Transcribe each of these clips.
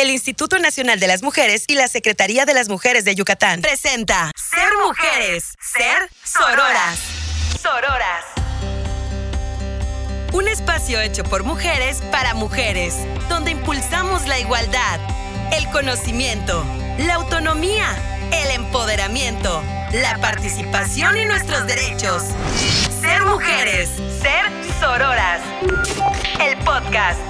el Instituto Nacional de las Mujeres y la Secretaría de las Mujeres de Yucatán. Presenta Ser Mujeres, Ser Sororas. Sororas. Un espacio hecho por mujeres para mujeres, donde impulsamos la igualdad, el conocimiento, la autonomía, el empoderamiento, la participación y nuestros derechos. Ser mujeres, ser sororas. El podcast.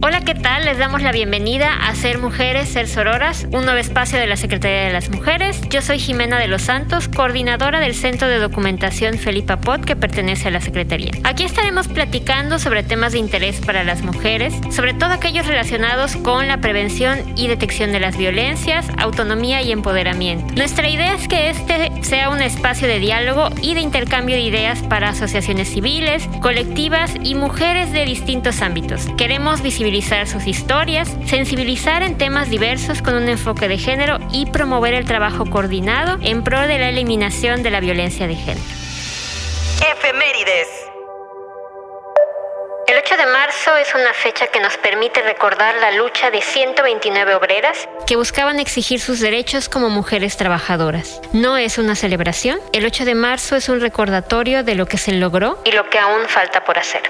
Hola, ¿qué tal? Les damos la bienvenida a Ser Mujeres, Ser Sororas, un nuevo espacio de la Secretaría de las Mujeres. Yo soy Jimena de los Santos, coordinadora del Centro de Documentación Felipa Pot, que pertenece a la Secretaría. Aquí estaremos platicando sobre temas de interés para las mujeres, sobre todo aquellos relacionados con la prevención y detección de las violencias, autonomía y empoderamiento. Nuestra idea es que este sea un espacio de diálogo y de intercambio de ideas para asociaciones civiles, colectivas y mujeres de distintos ámbitos. Queremos visibilizar sus historias, sensibilizar en temas diversos con un enfoque de género y promover el trabajo coordinado en pro de la eliminación de la violencia de género. Efemérides. El 8 de marzo es una fecha que nos permite recordar la lucha de 129 obreras que buscaban exigir sus derechos como mujeres trabajadoras. No es una celebración, el 8 de marzo es un recordatorio de lo que se logró y lo que aún falta por hacer.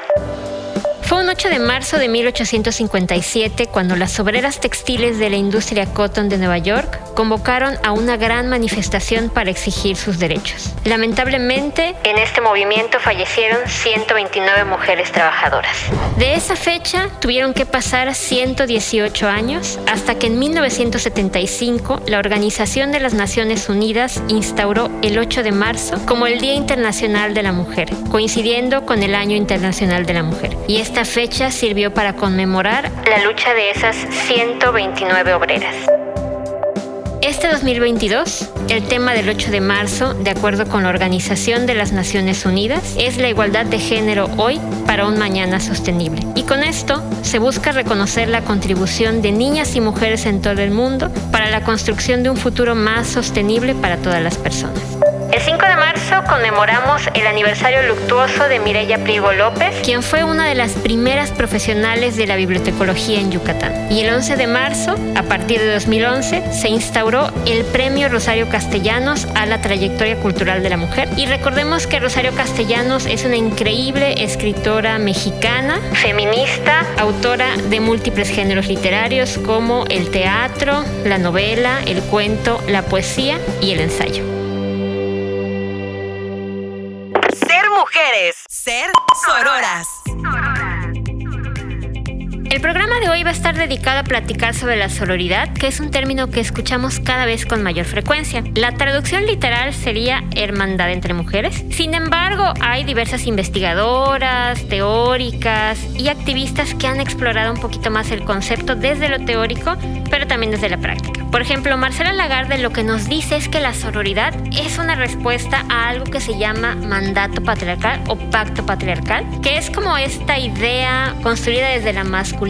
Fue un 8 de marzo de 1857 cuando las obreras textiles de la industria cotton de Nueva York convocaron a una gran manifestación para exigir sus derechos. Lamentablemente, en este movimiento fallecieron 129 mujeres trabajadoras. De esa fecha tuvieron que pasar 118 años hasta que en 1975 la Organización de las Naciones Unidas instauró el 8 de marzo como el Día Internacional de la Mujer, coincidiendo con el Año Internacional de la Mujer. Y esta esta fecha sirvió para conmemorar la lucha de esas 129 obreras. Este 2022, el tema del 8 de marzo, de acuerdo con la Organización de las Naciones Unidas, es la igualdad de género hoy para un mañana sostenible. Y con esto se busca reconocer la contribución de niñas y mujeres en todo el mundo para la construcción de un futuro más sostenible para todas las personas. El 5 de marzo conmemoramos el aniversario luctuoso de Mireya Prigo López, quien fue una de las primeras profesionales de la bibliotecología en Yucatán. Y el 11 de marzo, a partir de 2011, se instauró el Premio Rosario Castellanos a la trayectoria cultural de la mujer. Y recordemos que Rosario Castellanos es una increíble escritora mexicana, feminista, autora de múltiples géneros literarios como el teatro, la novela, el cuento, la poesía y el ensayo. Ser sororas. El programa de hoy va a estar dedicado a platicar sobre la sororidad, que es un término que escuchamos cada vez con mayor frecuencia. La traducción literal sería hermandad entre mujeres. Sin embargo, hay diversas investigadoras, teóricas y activistas que han explorado un poquito más el concepto desde lo teórico, pero también desde la práctica. Por ejemplo, Marcela Lagarde lo que nos dice es que la sororidad es una respuesta a algo que se llama mandato patriarcal o pacto patriarcal, que es como esta idea construida desde la masculinidad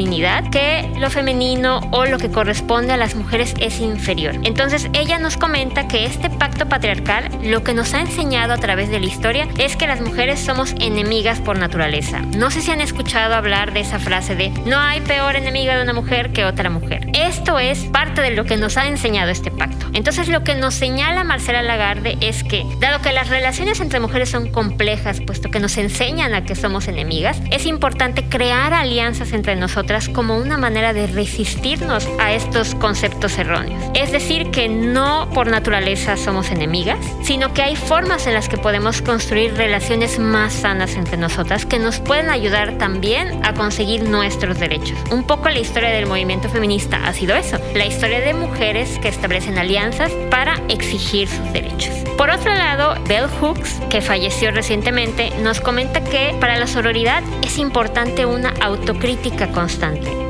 que lo femenino o lo que corresponde a las mujeres es inferior. Entonces ella nos comenta que este pacto patriarcal lo que nos ha enseñado a través de la historia es que las mujeres somos enemigas por naturaleza. No sé si han escuchado hablar de esa frase de no hay peor enemiga de una mujer que otra mujer. Esto es parte de lo que nos ha enseñado este pacto. Entonces lo que nos señala Marcela Lagarde es que, dado que las relaciones entre mujeres son complejas, puesto que nos enseñan a que somos enemigas, es importante crear alianzas entre nosotros como una manera de resistirnos a estos conceptos erróneos. Es decir, que no por naturaleza somos enemigas, sino que hay formas en las que podemos construir relaciones más sanas entre nosotras que nos pueden ayudar también a conseguir nuestros derechos. Un poco la historia del movimiento feminista ha sido eso, la historia de mujeres que establecen alianzas para exigir sus derechos. Por otro lado, Bell Hooks, que falleció recientemente, nos comenta que para la sororidad es importante una autocrítica constante.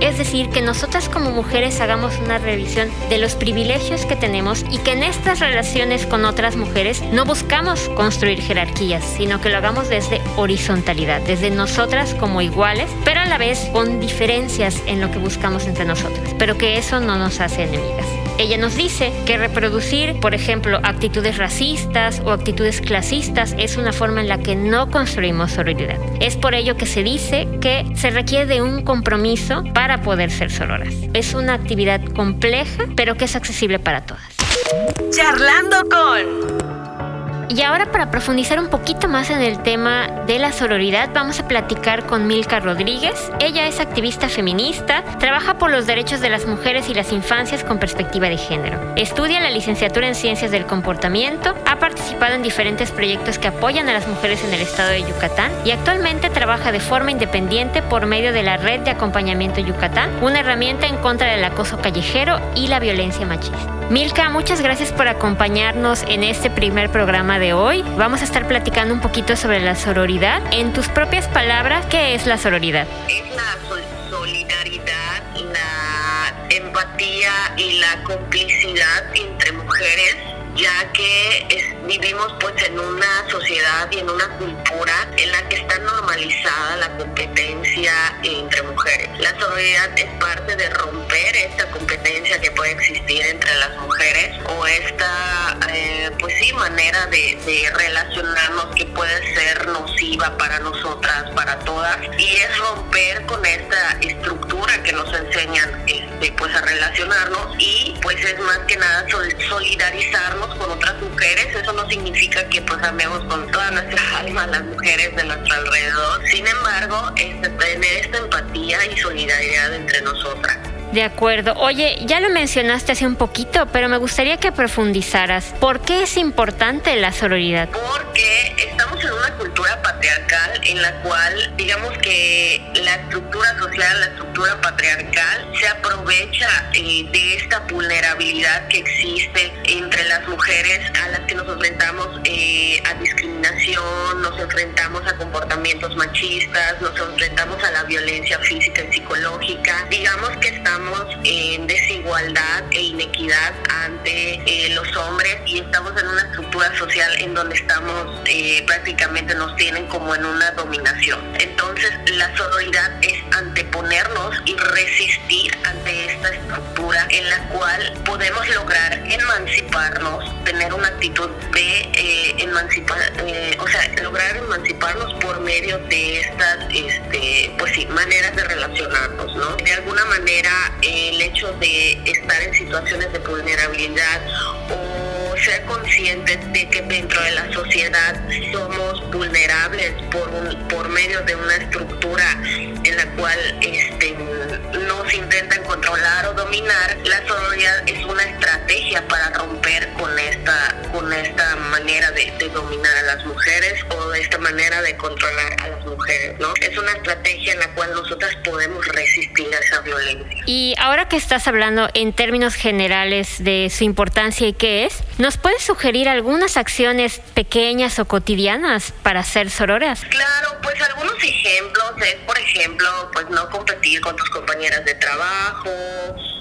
Es decir, que nosotras como mujeres hagamos una revisión de los privilegios que tenemos y que en estas relaciones con otras mujeres no buscamos construir jerarquías, sino que lo hagamos desde horizontalidad, desde nosotras como iguales, pero a la vez con diferencias en lo que buscamos entre nosotras, pero que eso no nos hace enemigas. Ella nos dice que reproducir, por ejemplo, actitudes racistas o actitudes clasistas es una forma en la que no construimos sororidad. Es por ello que se dice que se requiere de un compromiso para poder ser sororas. Es una actividad compleja, pero que es accesible para todas. Charlando con... Y ahora para profundizar un poquito más en el tema de la sororidad, vamos a platicar con Milka Rodríguez. Ella es activista feminista, trabaja por los derechos de las mujeres y las infancias con perspectiva de género. Estudia la licenciatura en Ciencias del Comportamiento, ha participado en diferentes proyectos que apoyan a las mujeres en el estado de Yucatán y actualmente trabaja de forma independiente por medio de la Red de Acompañamiento Yucatán, una herramienta en contra del acoso callejero y la violencia machista. Milka, muchas gracias por acompañarnos en este primer programa de hoy. Vamos a estar platicando un poquito sobre la sororidad. En tus propias palabras, ¿qué es la sororidad? Es la solidaridad, la empatía y la complicidad entre mujeres, ya que vivimos pues en una sociedad y en una cultura en la que está normalizada la competencia entre mujeres. La sororidad es parte de romper esta competencia que puede existir entre las mujeres o esta eh, pues sí manera de, de relacionarnos que puede ser nociva para nosotras, para todas y es romper con esta estructura que nos enseñan este, pues a relacionarnos y pues es más que nada solidarizarnos con otras mujeres, eso no significa que pues amemos con toda nuestra alma a las mujeres de nuestro alrededor. Sin embargo, es tener esta empatía y solidaridad entre nosotras. De acuerdo. Oye, ya lo mencionaste hace un poquito, pero me gustaría que profundizaras. ¿Por qué es importante la sororidad? Porque cultura patriarcal en la cual, digamos que la estructura social, la estructura patriarcal, se aprovecha eh, de esta vulnerabilidad que existe entre las mujeres a las que nos enfrentamos eh, a discriminación, nos enfrentamos a comportamientos machistas, nos enfrentamos a la violencia física y psicológica. Digamos que estamos en desigualdad e inequidad ante eh, los hombres y estamos en una estructura social en donde estamos eh, prácticamente nos tienen como en una dominación. Entonces la sororidad es anteponernos y resistir ante esta estructura en la cual podemos lograr emanciparnos, tener una actitud de eh, emancipar, o sea, lograr emanciparnos por medio de estas, este, pues sí, maneras de relacionarnos, ¿no? De alguna manera el hecho de estar en situaciones de vulnerabilidad o ser conscientes de que dentro de la sociedad somos vulnerables por, por medio de una estructura en la cual este, nos intentan controlar o dominar, la sororidad es una estrategia para romper con esta, con esta manera de, dominar a las mujeres o de esta manera de controlar a las mujeres, ¿no? Es una estrategia en la cual nosotras podemos resistir a esa violencia. Y ahora que estás hablando en términos generales de su importancia y qué es, ¿nos puedes sugerir algunas acciones pequeñas o cotidianas para ser sororas? Claro, pues algunos ejemplos es, por ejemplo, pues no competir con tus compañeras de trabajo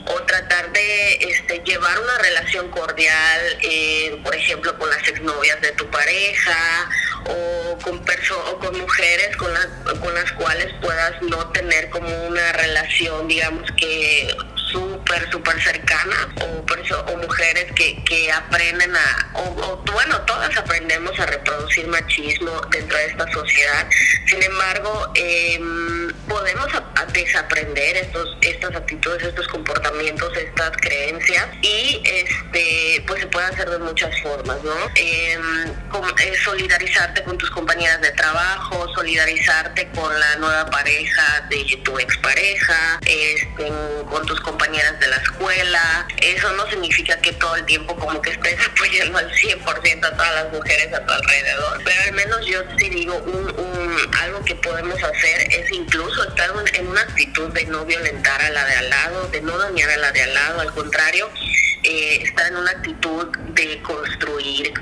o tratar de este, llevar una relación cordial, eh, por ejemplo, con las exnovias de tu pareja o con, o con mujeres con las, con las cuales puedas no tener como una relación, digamos que súper, súper cercana o, mujeres que, que aprenden a, o, bueno, todas aprendemos a reproducir machismo dentro de esta sociedad. Sin embargo, em, podemos desaprender estos, estas actitudes, estos comportamientos, estas creencias y este pues se puede hacer de muchas formas, ¿no? Em, eh, solidarizarte con tus compañeras de trabajo, solidarizarte con la nueva pareja de tu expareja, este, con tus compañeras de la escuela. Eso no significa que todo el tiempo como que estés apoyando al 100% a todas las mujeres a tu alrededor, pero al menos yo sí digo un, algo que podemos hacer es incluso estar en una actitud de no violentar a la de al lado, de no dañar a la de al lado, al contrario, eh, estar en una actitud de construir,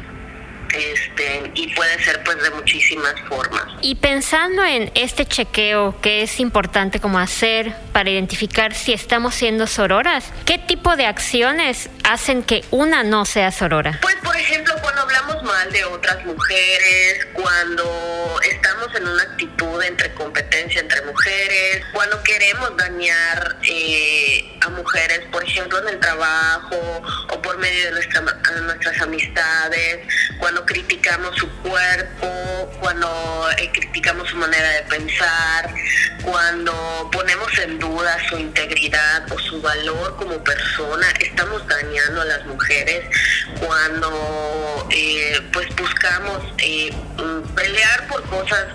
este, y puede ser pues de muchísimas formas. Y pensando en este chequeo que es importante como hacer para identificar si estamos siendo sororas, ¿qué tipo de acciones hacen que una no sea sorora? Pues por ejemplo mal de otras mujeres, cuando estamos en una actitud entre competencia entre mujeres, cuando queremos dañar eh, a mujeres, por ejemplo, en el trabajo o por medio de nuestra, nuestras amistades, cuando criticamos su cuerpo, cuando eh, criticamos su manera de pensar, cuando ponemos en duda su integridad o su valor como persona, estamos dañando a las mujeres cuando eh, pues buscamos eh, pelear por cosas,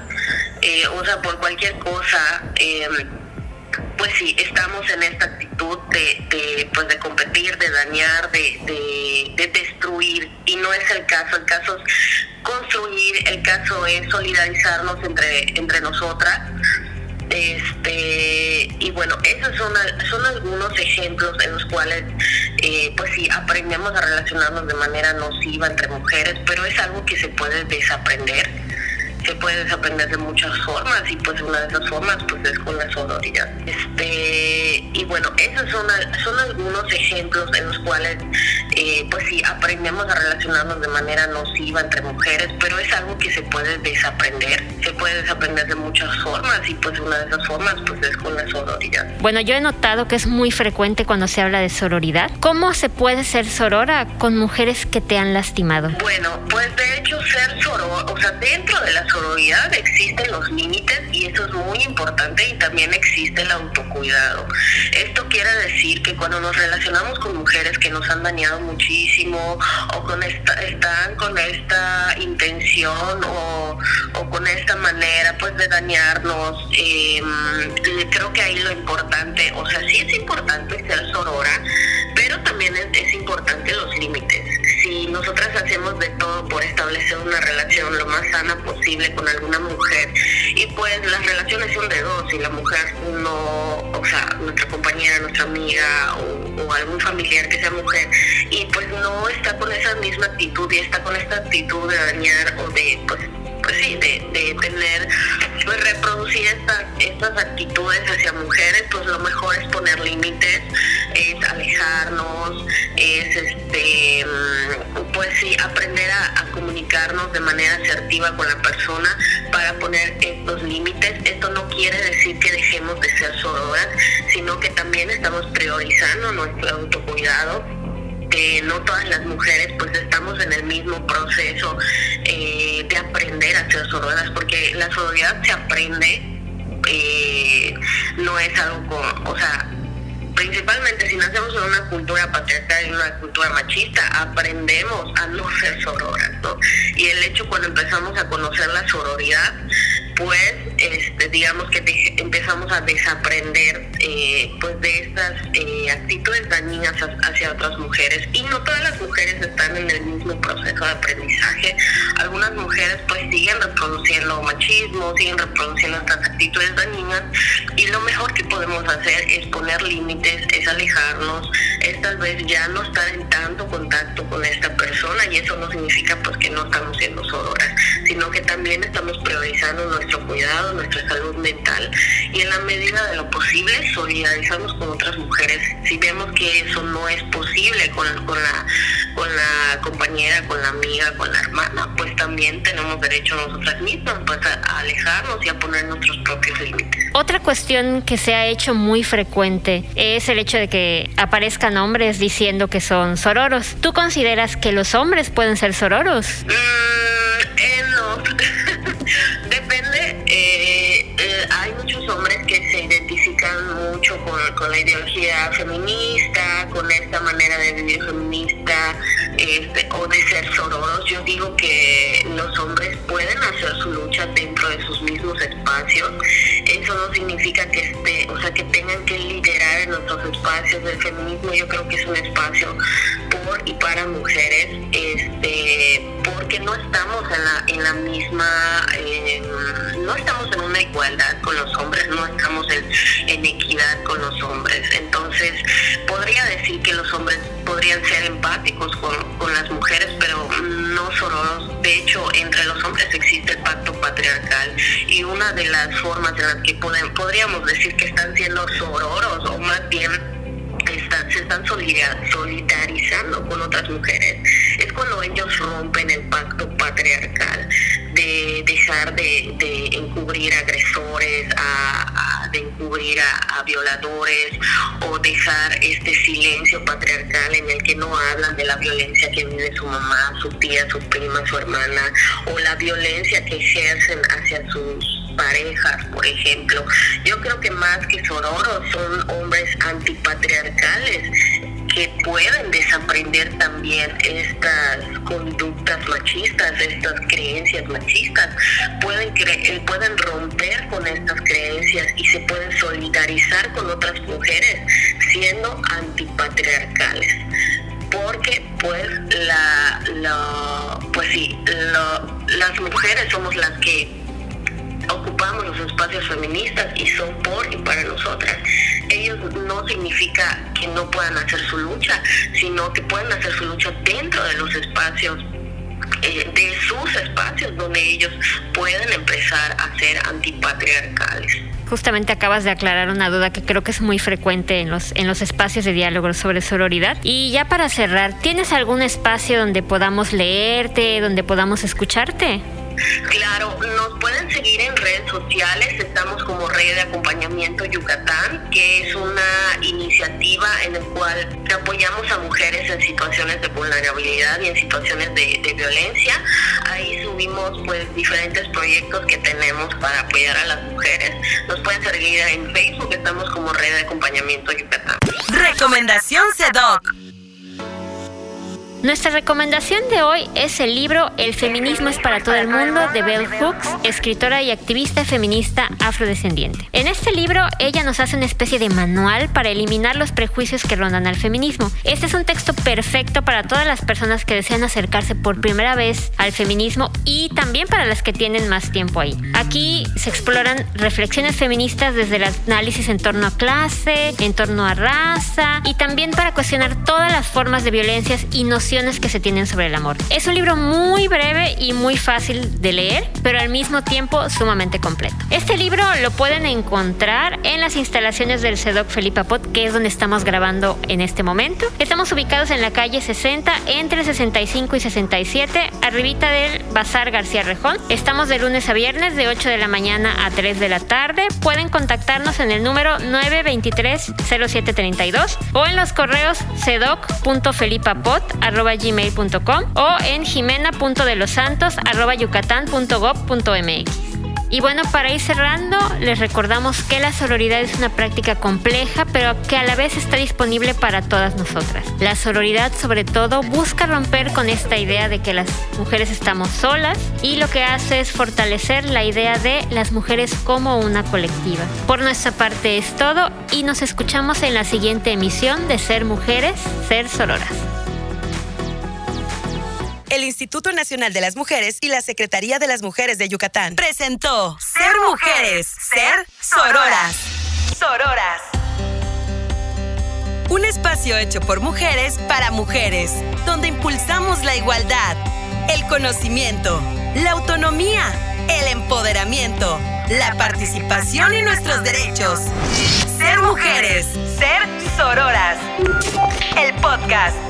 o sea, por cualquier cosa pues sí, estamos en esta actitud de, pues de competir, de dañar, de, destruir, y no es el caso, el caso es construir, el caso es solidarizarnos entre, entre nosotras. Este, y bueno, esos son, son algunos ejemplos en los cuales, eh, pues sí, aprendemos a relacionarnos de manera nociva entre mujeres, pero es algo que se puede desaprender se puede desaprender de muchas formas y pues una de esas formas pues es con la sororidad. Este, y bueno, esos son, son algunos ejemplos en los cuales eh, pues sí aprendemos a relacionarnos de manera nociva entre mujeres, pero es algo que se puede desaprender, se puede desaprender de muchas formas y pues una de esas formas pues es con la sororidad. Bueno, yo he notado que es muy frecuente cuando se habla de sororidad. ¿Cómo se puede ser sorora con mujeres que te han lastimado? Bueno, pues de hecho ser soror, o sea, dentro de la sororidad existen los límites y eso es muy importante y también existe el autocuidado. Esto quiere decir que cuando nos relacionamos con mujeres que nos han dañado muchísimo o con esta, están con esta intención o, con esta manera pues de dañarnos, em, creo que ahí lo importante, o sea, sí es importante ser sorora, pero también es importante los límites. Si nosotras hacemos de todo por establecer una relación lo más sana posible con alguna mujer y pues las relaciones son de dos y la mujer no, o sea, nuestra compañera, nuestra amiga o, algún familiar que sea mujer y pues no está con esa misma actitud y está con esta actitud de dañar o de pues pues sí, de, de tener, pues reproducir estas, estas actitudes hacia mujeres, pues lo mejor es poner límites, es alejarnos, es este pues sí, aprender a, comunicarnos de manera asertiva con la persona para poner estos límites. Esto no quiere decir que dejemos de ser sororas, sino que también estamos priorizando nuestro autocuidado que no todas las mujeres pues estamos en el mismo proceso eh, de aprender a ser sororas, porque la sororidad se aprende, eh, no es algo como, o sea, principalmente si nacemos en una cultura patriarcal, en una cultura machista, aprendemos a no ser sororas, ¿no? Y el hecho cuando empezamos a conocer la sororidad, pues este, digamos que empezamos a desaprender eh, pues de estas eh, actitudes dañinas hacia otras mujeres. Y no todas las mujeres están en el mismo proceso de aprendizaje. Algunas mujeres pues siguen reproduciendo machismo siguen reproduciendo estas actitudes dañinas. Y lo mejor que podemos hacer es poner límites es alejarnos es tal vez ya no estar en tanto contacto con esta persona. Y eso no significa pues que no estamos siendo sororas sino que también estamos priorizando nuestra cuidado, nuestra salud mental. Y en la medida de lo posible solidarizarnos con otras mujeres. Si vemos que eso no es posible con, con, la, con la compañera, con la amiga, con la hermana, pues también tenemos derecho nosotras mismas pues, a, alejarnos y a poner nuestros propios límites. Otra cuestión que se ha hecho muy frecuente es el hecho de que aparezcan hombres diciendo que son sororos. ¿Tú consideras que los hombres pueden ser sororos? Mm, con, la ideología feminista, con esta manera de vivir feminista este, o de ser sororos. Yo digo que los hombres pueden hacer su lucha dentro de sus mismos espacios. Eso no significa que esté, o sea, que tengan que liderar en nuestros espacios del feminismo. Yo creo que es un espacio por y para mujeres, este, porque no estamos en la, en la misma eh, no estamos en una igualdad con los hombres, no estamos en, equidad con los hombres. Entonces, podría decir que los hombres podrían ser empáticos con, las mujeres, pero no sororos. De hecho, entre los hombres existe el pacto patriarcal y una de las formas en las que podríamos decir que están siendo sororos, o más bien están solidarizando con otras mujeres, es cuando ellos rompen el pacto patriarcal de dejar de, encubrir agresores, a, de encubrir a, violadores o dejar este silencio patriarcal en el que no hablan de la violencia que vive su mamá, su tía, su prima, su hermana o la violencia que ejercen hacia sus parejas, por ejemplo. Yo creo que más que sororos son hombres antipatriarcales que pueden desaprender también estas conductas machistas, estas creencias machistas, pueden, eh, pueden romper con estas creencias y se pueden solidarizar con otras mujeres siendo antipatriarcales porque pues la, pues sí las mujeres somos las que ocupamos los espacios feministas y son por y para nosotras. Ellos no significa que no puedan hacer su lucha, sino que pueden hacer su lucha dentro de los espacios eh, de sus espacios donde ellos pueden empezar a ser antipatriarcales. Justamente acabas de aclarar una duda que creo que es muy frecuente en los, en los espacios de diálogo sobre sororidad. Y ya para cerrar, ¿tienes algún espacio donde podamos leerte, donde podamos escucharte? Claro, nos pueden seguir en redes sociales, estamos como Red de Acompañamiento Yucatán, que es una iniciativa en la cual apoyamos a mujeres en situaciones de vulnerabilidad y en situaciones de, violencia. Ahí subimos pues diferentes proyectos que tenemos para apoyar a las mujeres. Nos pueden seguir en Facebook, estamos como Red de Acompañamiento Yucatán. Recomendación CEDOC. Nuestra recomendación de hoy es el libro El feminismo es para todo el mundo de Bell Hooks, escritora y activista feminista afrodescendiente. En este libro ella nos hace una especie de manual para eliminar los prejuicios que rondan al feminismo. Este es un texto perfecto para todas las personas que desean acercarse por primera vez al feminismo y también para las que tienen más tiempo ahí. Aquí se exploran reflexiones feministas desde el análisis en torno a clase, en torno a raza y también para cuestionar todas las formas de violencias y nociones que se tienen sobre el amor. Es un libro muy breve y muy fácil de leer, pero al mismo tiempo sumamente completo. Este libro lo pueden encontrar en las instalaciones del CEDOC Felipe Apot, que es donde estamos grabando en este momento. Estamos ubicados en la calle 60, entre 65 y 67, arribita del Bazar García Rejón. Estamos de lunes a viernes de 8 de la mañana a 3 de la tarde. Pueden contactarnos en el número 923 0732 o en los correos o en. Y bueno, para ir cerrando, les recordamos que la sororidad es una práctica compleja, pero que a la vez está disponible para todas nosotras. La sororidad sobre todo busca romper con esta idea de que las mujeres estamos solas y lo que hace es fortalecer la idea de las mujeres como una colectiva. Por nuestra parte es todo y nos escuchamos en la siguiente emisión de Ser Mujeres, Ser Sororas el Instituto Nacional de las Mujeres y la Secretaría de las Mujeres de Yucatán presentó Ser Mujeres, Ser Sororas. Sororas. Un espacio hecho por mujeres para mujeres, donde impulsamos la igualdad, el conocimiento, la autonomía, el empoderamiento, la participación y nuestros derechos. Ser mujeres, ser sororas. El podcast.